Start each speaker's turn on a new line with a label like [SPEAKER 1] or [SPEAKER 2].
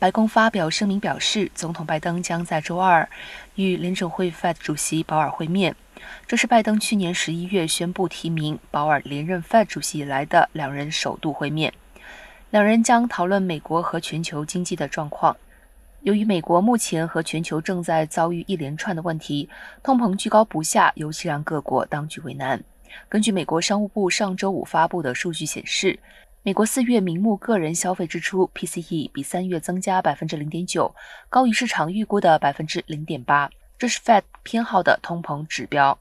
[SPEAKER 1] 白宫发表声明表示，总统拜登将在周二与联准会 Fed 主席保尔会面。这是拜登去年十一月宣布提名保尔连任 Fed 主席以来的两人首度会面。两人将讨论美国和全球经济的状况。由于美国目前和全球正在遭遇一连串的问题，通膨居高不下，尤其让各国当局为难。根据美国商务部上周五发布的数据显示。美国四月名目个人消费支出 （PCE） 比三月增加百分之零点九，高于市场预估的百分之零点八。这是 Fed 偏好的通膨指标。